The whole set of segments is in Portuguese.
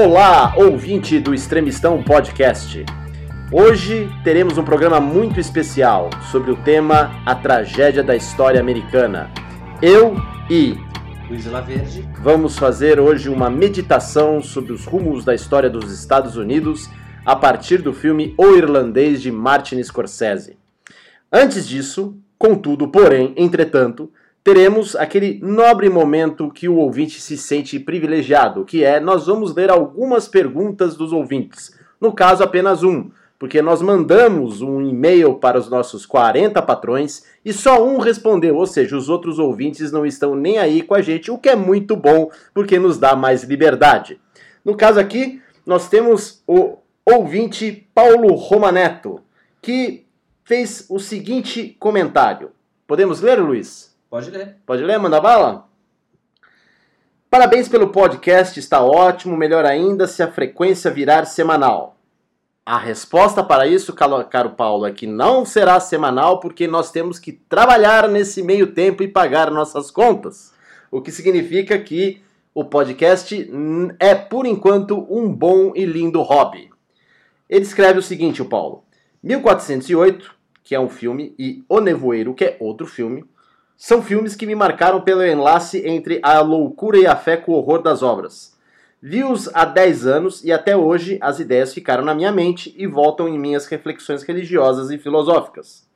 Olá, ouvinte do Extremistão Podcast. Hoje teremos um programa muito especial sobre o tema A Tragédia da História Americana. Eu e Luiz Laverde. vamos fazer hoje uma meditação sobre os rumos da história dos Estados Unidos a partir do filme O Irlandês de Martin Scorsese. Antes disso, contudo, porém, entretanto, teremos aquele nobre momento que o ouvinte se sente privilegiado, que é nós vamos ler algumas perguntas dos ouvintes. No caso, apenas um, porque nós mandamos um e-mail para os nossos 40 patrões e só um respondeu, ou seja, os outros ouvintes não estão nem aí com a gente, o que é muito bom, porque nos dá mais liberdade. No caso aqui, nós temos o ouvinte Paulo Romaneto, que fez o seguinte comentário. Podemos ler, Luiz? Pode ler. Pode ler, manda bala? Parabéns pelo podcast, está ótimo. Melhor ainda se a frequência virar semanal. A resposta para isso, caro Paulo, é que não será semanal porque nós temos que trabalhar nesse meio tempo e pagar nossas contas. O que significa que o podcast é, por enquanto, um bom e lindo hobby. Ele escreve o seguinte, o Paulo. 1408, que é um filme, e O Nevoeiro, que é outro filme, são filmes que me marcaram pelo enlace entre a loucura e a fé com o horror das obras. Vi-os há 10 anos e até hoje as ideias ficaram na minha mente e voltam em minhas reflexões religiosas e filosóficas.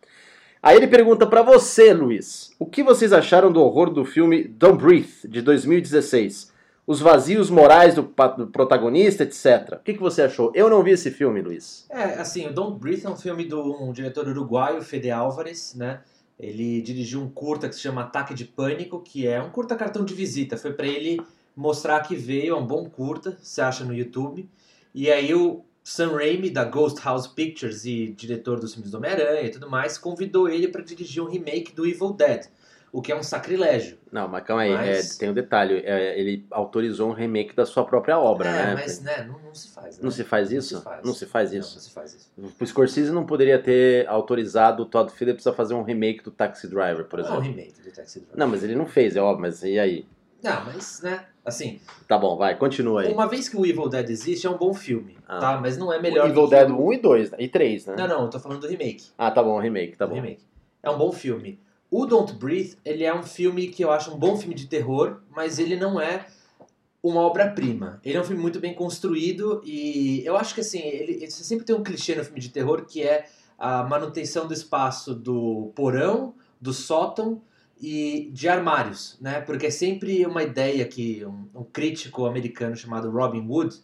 Aí ele pergunta pra você, Luiz, o que vocês acharam do horror do filme Don't Breathe, de 2016? Os vazios morais do, do protagonista, etc. O que, que você achou? Eu não vi esse filme, Luiz. É, assim, o Don't Breathe é um filme de um diretor uruguaio, Fede Álvares, né? Ele dirigiu um curta que se chama Ataque de Pânico, que é um curta cartão de visita. Foi pra ele mostrar que veio, é um bom curta, você acha no YouTube. E aí o Sam Raimi, da Ghost House Pictures e diretor dos filmes do Homem-Aranha e tudo mais, convidou ele pra dirigir um remake do Evil Dead, o que é um sacrilégio. Não, mas calma aí, Mas- é, tem um detalhe. é, ele autorizou um remake da sua própria obra, é, né? mas né, não, não se faz. Né? Não se faz Não isso? se faz. Não se faz Não, isso. não se faz isso. O Scorsese não poderia ter autorizado o Todd Phillips a fazer um remake do Taxi Driver, por Não é um exemplo. remake do Taxi Driver. Não, mas ele não fez, é óbvio, mas e aí? Não, mas, né, assim, Tá bom, vai, continua aí. uma vez que o Evil Dead existe, é um bom filme, Ah. tá? Mas não é O melhor Evil do que Dead o... 1 e 2, né? e 3, né? Não, não, eu tô falando do remake. Ah, tá bom, remake, tá do bom. remake. É um bom filme. O Don't Breathe, ele é um filme que eu acho um bom filme de terror, mas ele não é uma obra-prima. Ele é um filme muito bem construído e eu acho que, assim, ele, você sempre tem um clichê no filme de terror que é a manutenção do espaço do porão, do sótão e de armários, né? Porque é sempre uma ideia que um, um crítico americano chamado Robin Wood,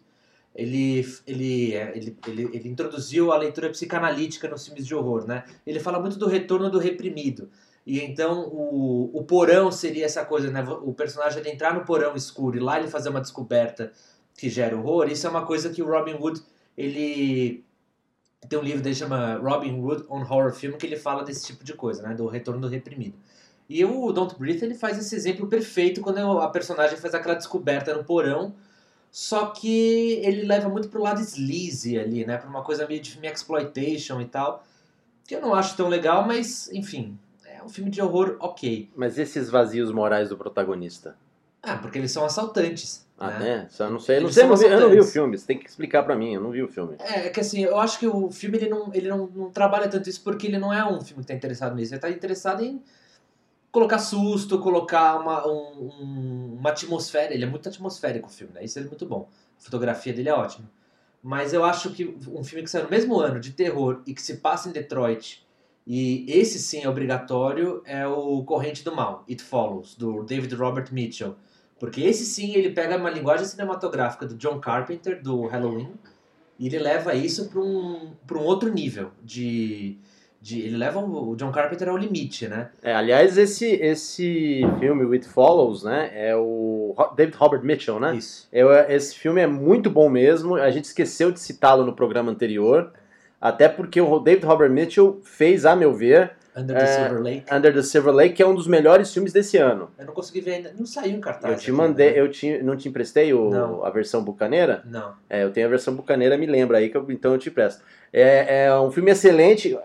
ele, ele, é, ele, ele, ele introduziu a leitura psicanalítica nos filmes de horror, né? Ele fala muito do retorno do reprimido. E então o, o porão seria essa coisa, né? O personagem ele entrar no porão escuro e lá ele fazer uma descoberta que gera horror. Isso é uma coisa que o Robin Wood, ele tem um livro dele que chama Robin Wood on Horror Film que ele fala desse tipo de coisa, né? Do retorno do reprimido. E o Don't Breathe ele faz esse exemplo perfeito quando a personagem faz aquela descoberta no porão, só que ele leva muito pro lado sleazy ali, né? Pra uma coisa meio de filme exploitation e tal, que eu não acho tão legal, mas enfim, é um filme de horror ok. Mas esses vazios morais do protagonista? Ah, porque eles são assaltantes. Ah, né? né? Só não sei, eu não sei, eu não, vi, eu não vi o filme, você tem que explicar pra mim, eu não vi o filme. É, é que assim, eu acho que o filme ele não, ele não, não trabalha tanto isso porque ele não é um filme que tá interessado nisso. Ele tá interessado em colocar susto, colocar uma, um- um- uma atmosfera. Ele é muito atmosférico o filme, né? Isso é muito bom. A fotografia dele é ótima. Mas eu acho que um filme que saiu no mesmo ano, de terror, e que se passa em Detroit, e esse sim é obrigatório, é o Corrente do Mal, It Follows, do David Robert Mitchell. Porque esse sim, ele pega uma linguagem cinematográfica do John Carpenter, do Halloween, e ele leva isso para um, pra um outro nível de, de... Ele leva o John Carpenter ao limite, né? É, aliás, esse, esse filme, It Follows, né, é o David Robert Mitchell, né? Isso. Eu, esse filme é muito bom mesmo. A gente esqueceu de citá-lo no programa anterior. Até porque o David Robert Mitchell fez, a meu ver, Under the É, Silver Lake. Under the Silver Lake, que é um dos melhores filmes desse ano. Eu não consegui ver ainda. Não saiu em cartaz. Eu te aqui, mandei, né? eu te, não te emprestei o- Não. a versão bucaneira? Não. É, eu tenho a versão bucaneira, me lembra aí, que eu- então eu te presto. É, é um filme excelente.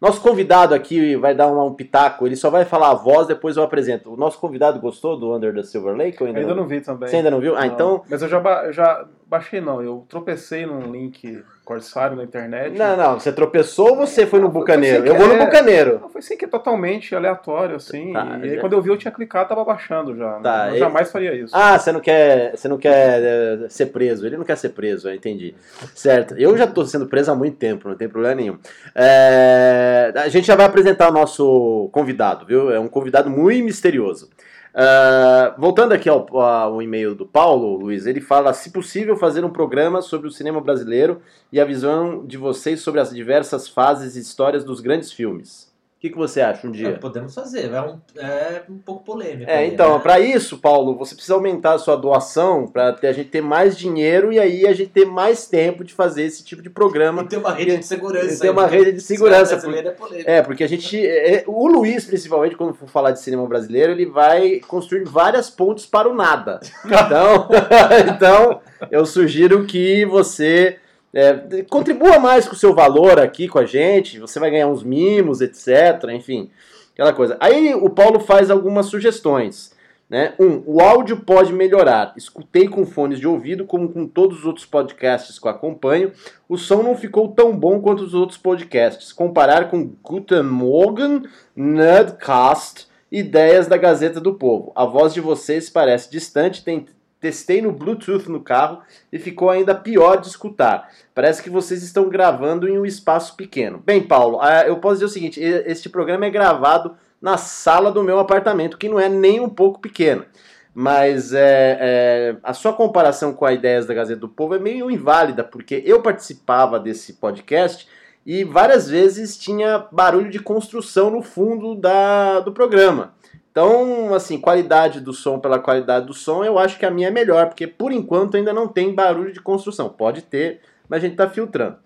Nosso convidado aqui vai dar um, um pitaco, ele só vai falar a voz, depois eu apresento. O nosso convidado gostou do Under the Silver Lake? Ou ainda, Ainda não? não vi também. Você ainda não viu? Ah, Não. então. Mas eu já, já baixei não, eu tropecei num link corsário na internet. Não, não, você tropeçou ou você foi no Foi bucaneiro? Eu vou no bucaneiro. Não, foi sem que totalmente aleatório, assim. Tá, e aí já- quando eu vi, eu tinha clicado, tava baixando já. Tá, eu e- jamais faria isso. Ah, você não quer, você não quer eh, ser preso. Ele não quer ser preso, eu entendi. Certo. Eu já tô sendo preso há muito tempo, não tem problema nenhum. É, a gente já vai apresentar o nosso convidado, viu? É um convidado muito misterioso. Ah, voltando aqui ao, ao e-mail do Paulo, Luiz, ele fala: se possível, fazer um programa sobre o cinema brasileiro e a visão de vocês sobre as diversas fases e histórias dos grandes filmes. O que, que você acha um É, dia? podemos fazer, é um, é um pouco polêmico. É, aí, então, né? para isso, Paulo, você precisa aumentar a sua doação para a gente ter mais dinheiro e aí a gente ter mais tempo de fazer esse tipo de programa. E tem uma rede de segurança. E ter uma porque rede de segurança, brasileiro é polêmico. É, porque a gente. é, o Luiz, principalmente, quando for falar de cinema brasileiro, ele vai construir várias pontes para o nada. Então, então eu sugiro que você é, contribua mais com o seu valor aqui com a gente. Você vai ganhar uns mimos, etc. Enfim, aquela coisa. Aí o Paulo faz algumas sugestões. Né? Um, o áudio pode melhorar. Escutei com fones de ouvido, como com todos os outros podcasts que eu acompanho. O som não ficou tão bom quanto os outros podcasts. Comparar com Guten Morgen, Nerdcast, Ideias da Gazeta do Povo. A voz de vocês parece distante. Tem- Testei no Bluetooth no carro e ficou ainda pior de escutar. Parece que vocês estão gravando em um espaço pequeno. Bem, Paulo, ah, eu posso dizer o seguinte: este programa é gravado na sala do meu apartamento, que não é nem um pouco pequena. Mas é, é, a sua comparação com a Ideias da Gazeta do Povo é meio inválida, porque eu participava desse podcast e várias vezes tinha barulho de construção no fundo da, do programa. Então, assim, qualidade do som pela qualidade do som, eu acho que a minha é melhor, porque por enquanto ainda não tem barulho de construção. Pode ter, mas a gente está filtrando.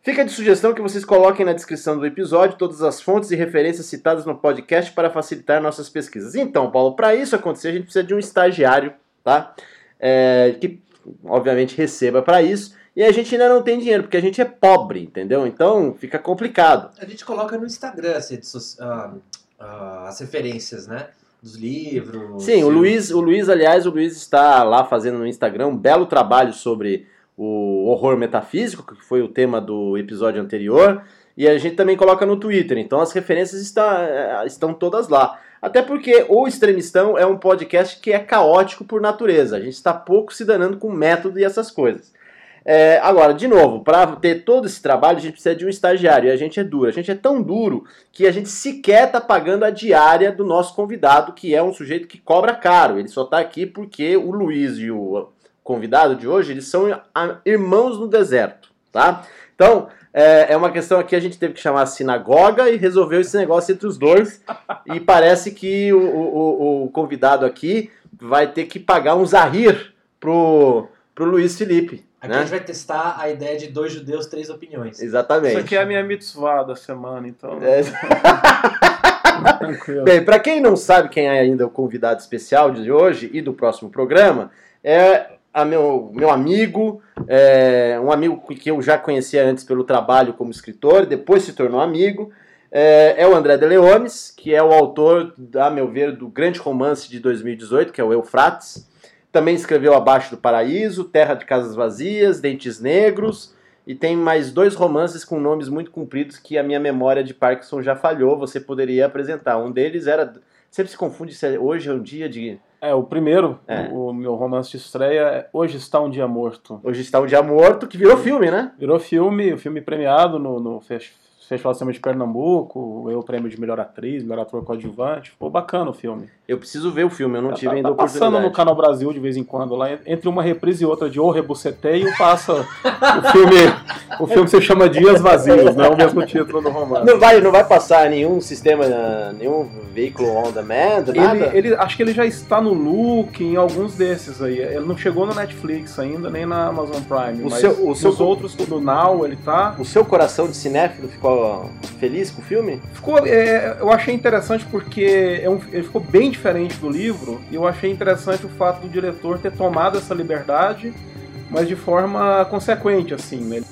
Fica de sugestão que vocês coloquem na descrição do episódio todas as fontes e referências citadas no podcast para facilitar nossas pesquisas. Então, Paulo, para isso acontecer, a gente precisa de um estagiário, tá? É, que, obviamente, receba para isso. E a gente ainda não tem dinheiro, porque a gente é pobre, entendeu? Então, fica complicado. A gente coloca no Instagram as, redes soci- ah, ah, as referências, né? Dos livros. Sim, o. Luiz, o Luiz, aliás, o Luiz está lá fazendo no Instagram um belo trabalho sobre o horror metafísico, que foi o tema do episódio anterior, e a gente também coloca no Twitter, então as referências está, eh, estão todas lá. Até porque o Extremistão é um podcast que é caótico por natureza, a gente está pouco se danando com método e essas coisas. É, agora, de novo, para ter todo esse trabalho, a gente precisa de um estagiário. E a gente é duro. A gente é tão duro que a gente sequer tá pagando a diária do nosso convidado, que é um sujeito que cobra caro. Ele só tá aqui porque o Luiz e o convidado de hoje, eles são irmãos no deserto, tá? Então, é, é uma questão aqui, a gente teve que chamar a sinagoga e resolveu esse negócio entre os dois. E parece que o, o- o- o convidado aqui vai ter que pagar um zahir pro, pro Luiz Felipe. Aqui né? a gente vai testar a ideia de dois judeus, três opiniões. Exatamente. Isso aqui é a minha mitzvah da semana, então. É. Tranquilo. Bem, para quem não sabe quem é ainda o convidado especial de hoje e do próximo programa, é a meu, meu amigo, é, um amigo que eu já conhecia antes pelo trabalho como escritor, depois se tornou amigo, é, é o André de Leones, que é o autor, a meu ver, do grande romance de 2018, que é o Eufrates. Também escreveu Abaixo do Paraíso, Terra de Casas Vazias, Dentes Negros, e tem mais dois romances com nomes muito compridos que a minha memória de Parkinson já falhou. Você poderia apresentar. Um deles era. Sempre se confunde se é- hoje é um dia de. É, o primeiro, É. o, o meu romance de estreia é Hoje Está um Dia Morto. Hoje está um dia morto, que virou filme, né? Virou filme, o filme premiado no, no De Cinema de Pernambuco, eu o prêmio de melhor atriz, melhor ator coadjuvante. Ficou bacana o filme. Eu preciso ver o filme, eu não tive tá, ainda tá passando no oportunidade. Canal Brasil de vez em quando, lá entre uma reprise e outra de O Rebuceteio, passa o filme. O filme se chama Dias Vazios, não é o mesmo título do romance. Não vai, não vai passar nenhum sistema, nenhum veículo on demand, nada? Ele, ele- acho que ele já está no Look, em alguns desses aí. Ele não chegou no Netflix ainda, nem na Amazon Prime. O mas seu- o seu- outros, no Now, ele tá. O seu coração de cinéfilo ficou feliz com o filme? Ficou, é, eu achei interessante porque é um- ele ficou bem diferente do livro, e eu achei interessante o fato do diretor ter tomado essa liberdade, mas de forma consequente, assim. né?